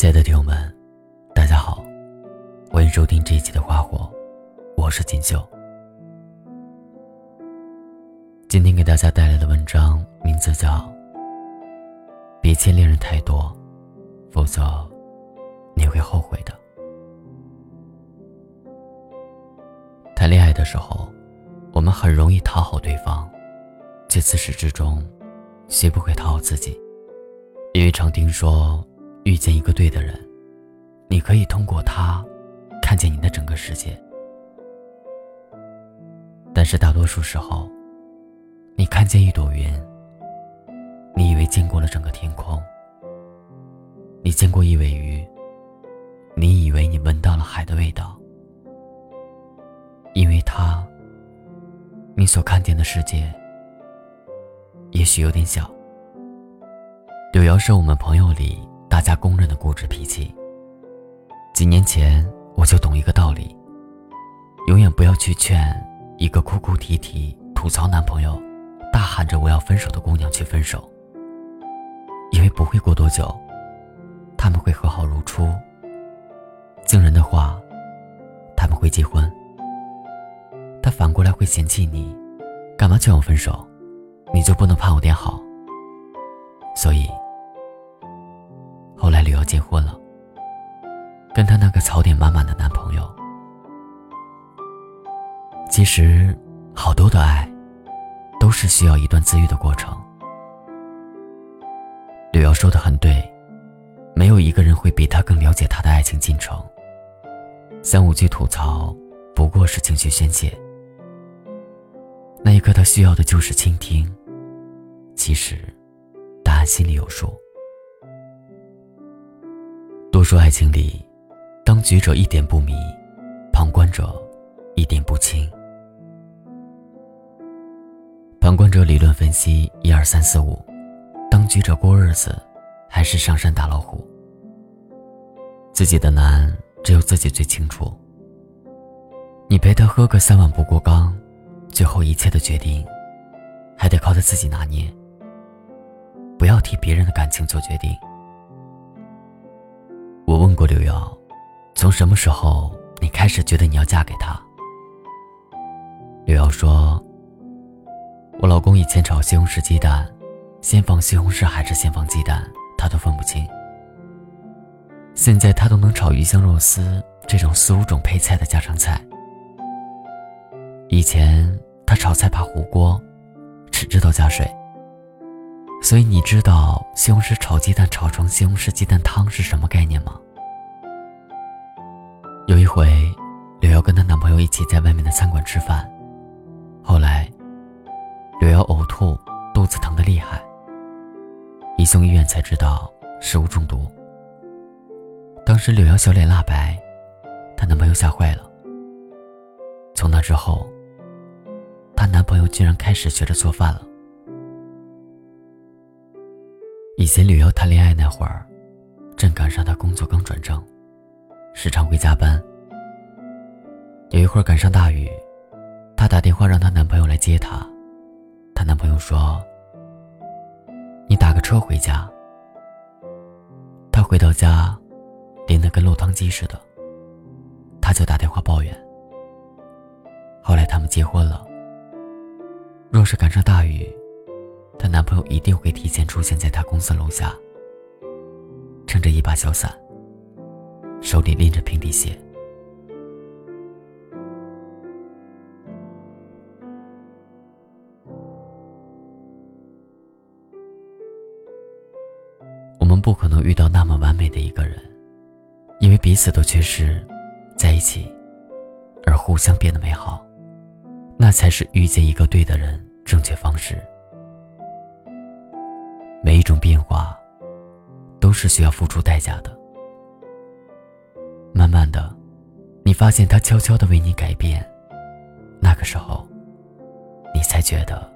亲爱的听友们，大家好，欢迎收听这一期的花火，我是锦绣。今天给大家带来的文章名字叫《别欠恋人太多，否则你会后悔的》。谈恋爱的时候，我们很容易讨好对方，却自始至终学不会讨好自己，因为常听说。遇见一个对的人，你可以通过他看见你的整个世界。但是大多数时候，你看见一朵云，你以为见过了整个天空；你见过一尾鱼，你以为你闻到了海的味道。因为他，你所看见的世界也许有点小。柳瑶是我们朋友里。大家公认的固执脾气。几年前我就懂一个道理：永远不要去劝一个哭哭啼啼、吐槽男朋友、大喊着我要分手的姑娘去分手，因为不会过多久，他们会和好如初。惊人的话，他们会结婚。他反过来会嫌弃你，干嘛劝我分手？你就不能盼我点好？所以。后来柳瑶结婚了，跟她那个槽点满满的男朋友。其实，好多的爱，都是需要一段自愈的过程。柳瑶说的很对，没有一个人会比他更了解他的爱情进程。三五句吐槽，不过是情绪宣泄。那一刻，他需要的就是倾听。其实，答案心里有数。说爱情里，当局者一点不迷，旁观者一点不清。旁观者理论分析一二三四五，当局者过日子，还是上山打老虎？自己的难，只有自己最清楚。你陪他喝个三碗不过冈，最后一切的决定，还得靠他自己拿捏。不要替别人的感情做决定。我问过刘瑶，从什么时候你开始觉得你要嫁给他？刘瑶说：“我老公以前炒西红柿鸡蛋，先放西红柿还是先放鸡蛋，他都分不清。现在他都能炒鱼香肉丝这种四五种配菜的家常菜。以前他炒菜怕糊锅，只知道加水。所以你知道西红柿炒鸡蛋炒成西红柿鸡蛋汤是什么概念吗？”有一回，柳瑶跟她男朋友一起在外面的餐馆吃饭，后来，柳瑶呕吐，肚子疼得厉害。一送医院才知道食物中毒。当时柳瑶小脸蜡白，她男朋友吓坏了。从那之后，她男朋友竟然开始学着做饭了。以前旅游谈恋爱那会儿，正赶上她工作刚转正。时常会加班。有一会儿赶上大雨，她打电话让她男朋友来接她。她男朋友说：“你打个车回家。”她回到家，淋得跟落汤鸡似的。她就打电话抱怨。后来他们结婚了。若是赶上大雨，她男朋友一定会提前出现在她公司楼下，撑着一把小伞。手里拎着平底鞋，我们不可能遇到那么完美的一个人，因为彼此都缺失，在一起，而互相变得美好，那才是遇见一个对的人正确方式。一种变化，都是需要付出代价的。慢慢的，你发现他悄悄的为你改变，那个时候，你才觉得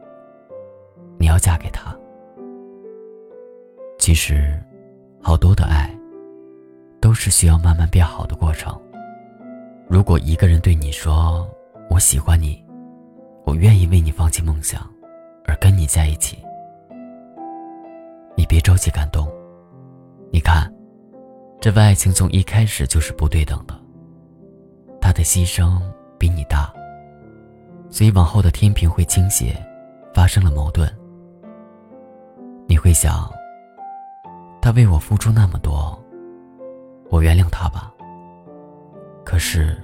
你要嫁给他。其实，好多的爱都是需要慢慢变好的过程。如果一个人对你说“我喜欢你，我愿意为你放弃梦想，而跟你在一起”，你别着急感动。你看。这份爱情从一开始就是不对等的。他的牺牲比你大，所以往后的天平会倾斜，发生了矛盾。你会想，他为我付出那么多，我原谅他吧。可是，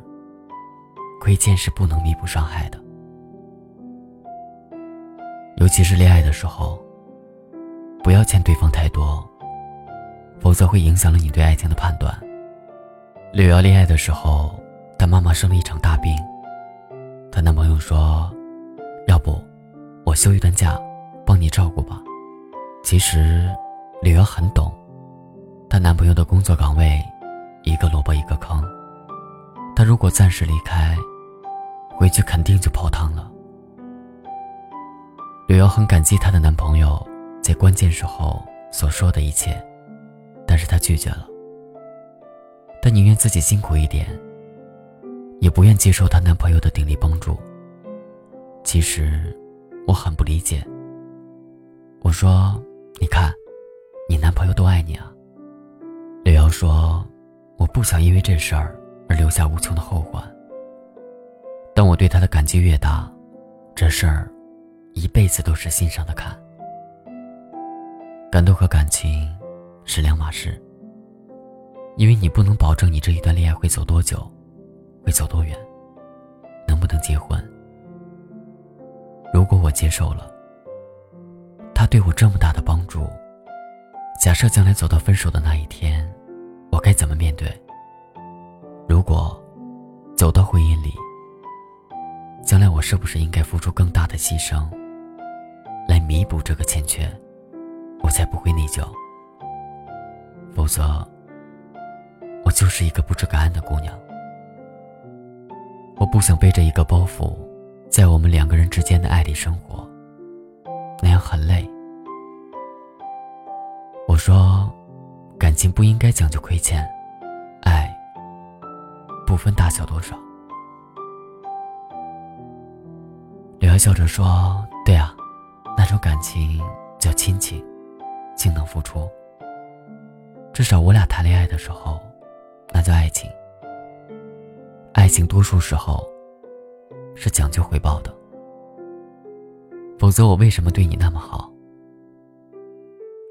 亏欠是不能弥补伤害的，尤其是恋爱的时候，不要欠对方太多。否则会影响了你对爱情的判断。柳瑶恋爱的时候，她妈妈生了一场大病，她男朋友说：“要不，我休一段假，帮你照顾吧。”其实，柳瑶很懂，她男朋友的工作岗位，一个萝卜一个坑，她如果暂时离开，回去肯定就泡汤了。柳瑶很感激她的男朋友在关键时候所说的一切。但是她拒绝了。她宁愿自己辛苦一点，也不愿接受她男朋友的鼎力帮助。其实，我很不理解。我说：“你看，你男朋友多爱你啊。”柳瑶说：“我不想因为这事儿而留下无穷的后患。但我对他的感激越大，这事儿，一辈子都是心上的坎。感动和感情。”是两码事，因为你不能保证你这一段恋爱会走多久，会走多远，能不能结婚。如果我接受了，他对我这么大的帮助，假设将来走到分手的那一天，我该怎么面对？如果走到婚姻里，将来我是不是应该付出更大的牺牲，来弥补这个欠缺，我才不会内疚？否则，我就是一个不知感恩的姑娘。我不想背着一个包袱，在我们两个人之间的爱里生活，那样很累。我说，感情不应该讲究亏欠，爱不分大小多少。刘瑶笑着说：“对啊，那种感情叫亲情，情能付出。”至少我俩谈恋爱的时候，那叫爱情。爱情多数时候是讲究回报的，否则我为什么对你那么好？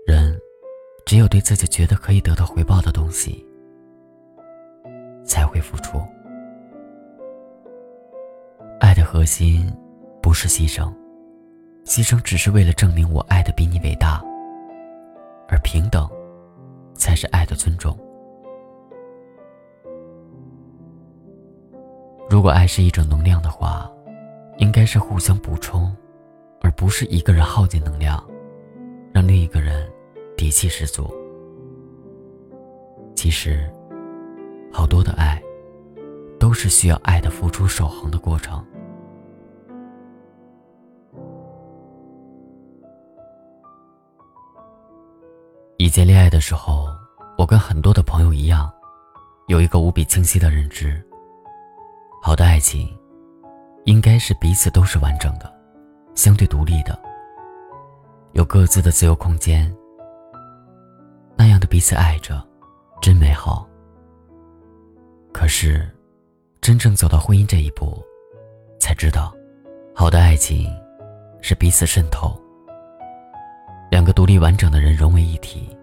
人只有对自己觉得可以得到回报的东西，才会付出。爱的核心不是牺牲，牺牲只是为了证明我爱的比你伟大，而平等。才是爱的尊重。如果爱是一种能量的话，应该是互相补充，而不是一个人耗尽能量，让另一个人底气十足。其实，好多的爱，都是需要爱的付出守恒的过程。以前恋爱的时候，我跟很多的朋友一样，有一个无比清晰的认知：好的爱情，应该是彼此都是完整的，相对独立的，有各自的自由空间。那样的彼此爱着，真美好。可是，真正走到婚姻这一步，才知道，好的爱情，是彼此渗透，两个独立完整的人融为一体。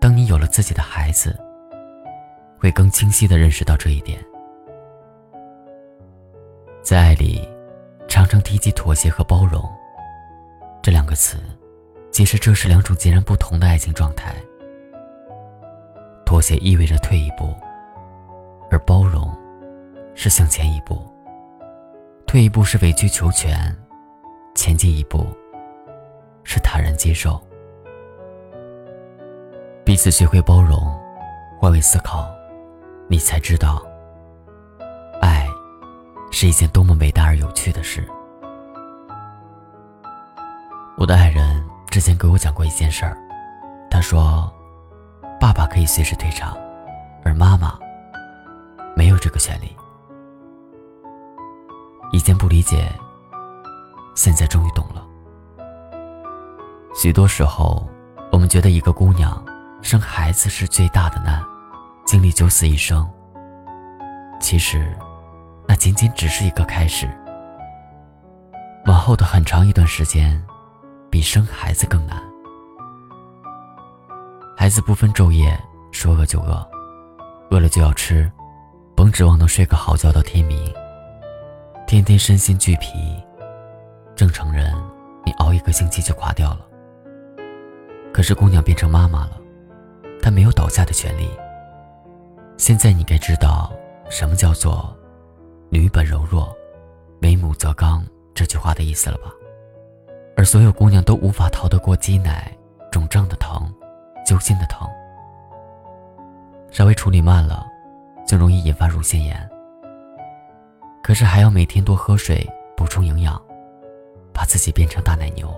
当你有了自己的孩子，会更清晰的认识到这一点。在爱里，常常提及妥协和包容这两个词，其实这是两种截然不同的爱情状态。妥协意味着退一步，而包容是向前一步。退一步是委曲求全，前进一步是坦然接受。彼此学会包容，换位思考，你才知道，爱是一件多么伟大而有趣的事。我的爱人之前给我讲过一件事儿，他说，爸爸可以随时退场，而妈妈没有这个权利。以前不理解，现在终于懂了。许多时候，我们觉得一个姑娘。生孩子是最大的难，经历九死一生。其实，那仅仅只是一个开始。往后的很长一段时间，比生孩子更难。孩子不分昼夜，说饿就饿，饿了就要吃，甭指望能睡个好觉到天明。天天身心俱疲，正常人你熬一个星期就垮掉了。可是姑娘变成妈妈了，她没有倒下的权利。现在你该知道什么叫做“女本柔弱，为母则刚”这句话的意思了吧？而所有姑娘都无法逃得过挤奶、肿胀的疼。揪心的疼，稍微处理慢了，就容易引发乳腺炎。可是还要每天多喝水，补充营养，把自己变成大奶牛。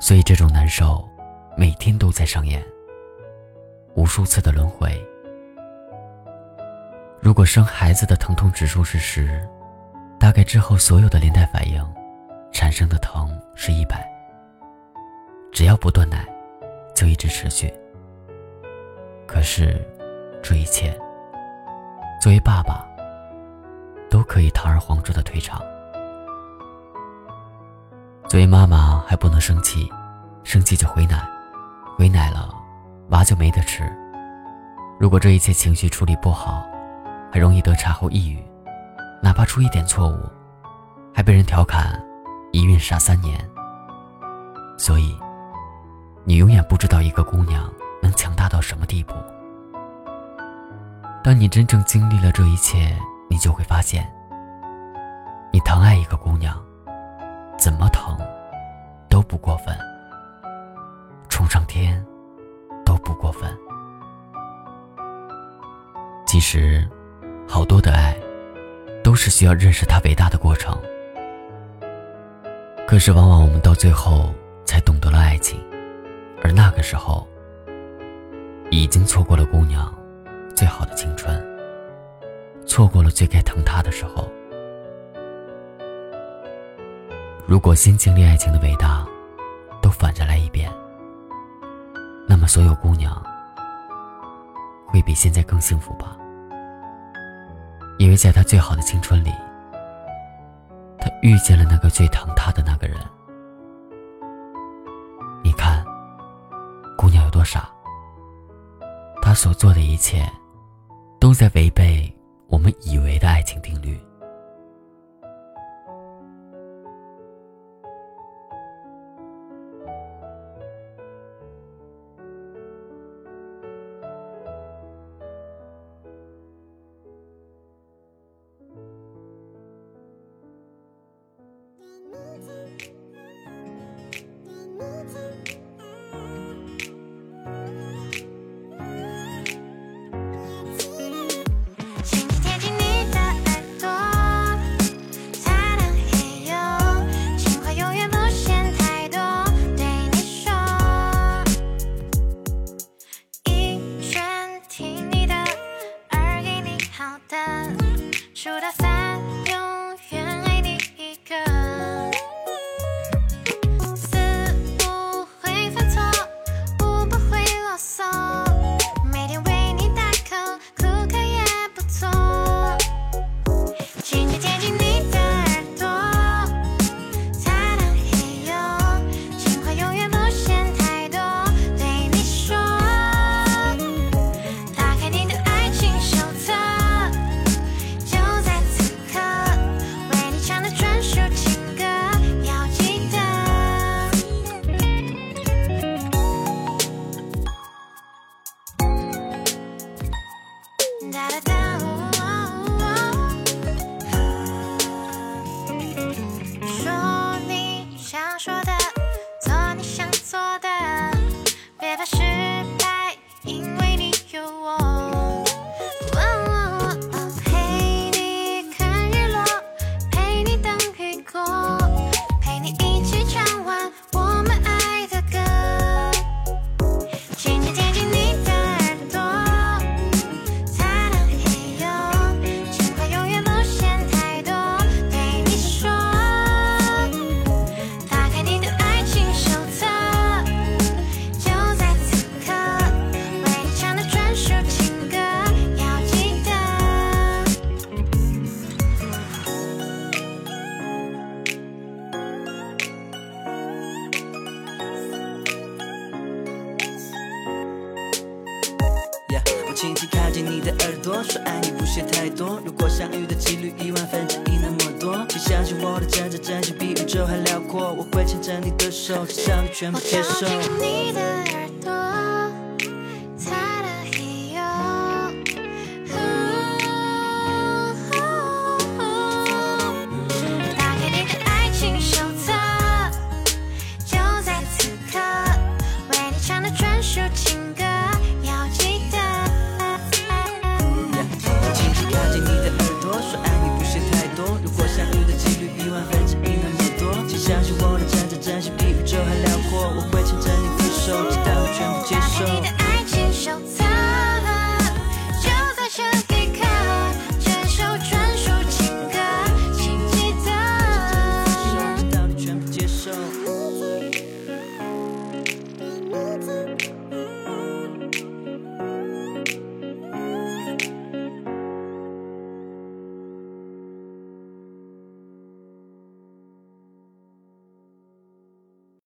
所以这种难受，每天都在上演，无数次的轮回。如果生孩子的疼痛指数是十，大概之后所有的连带反应，产生的疼是一百。只要不断奶。就一直持续。可是，这一切，作为爸爸，都可以堂而皇之的退场。作为妈妈，还不能生气，生气就回奶，喂奶了，娃就没得吃。如果这一切情绪处理不好，很容易得产后抑郁，哪怕出一点错误，还被人调侃一孕傻三年。所以。你永远不知道一个姑娘能强大到什么地步。当你真正经历了这一切，你就会发现，你疼爱一个姑娘，怎么疼都不过分，上天都不过分。其实，好多的爱，都是需要认识它伟大的过程。可是，往往我们到最后才懂得了爱情。而那个时候，已经错过了姑娘最好的青春，错过了最该疼她的时候。如果先经历爱情的伟大都反着来一遍，那所有姑娘会比现在更幸福吧？因为在她最好的青春里，她遇见了那个最疼她的那个人。你看，姑娘有多傻！他所做的一切，都在违背我们以为的爱情定律。我会牵着你的手只想全部接受。你的耳朵。